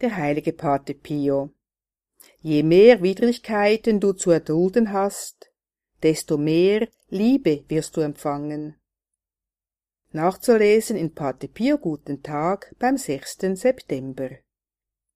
der heilige Pate Pio. Je mehr Widrigkeiten du zu erdulden hast, desto mehr Liebe wirst du empfangen. Nachzulesen in Pate Pio Guten Tag beim 6. September.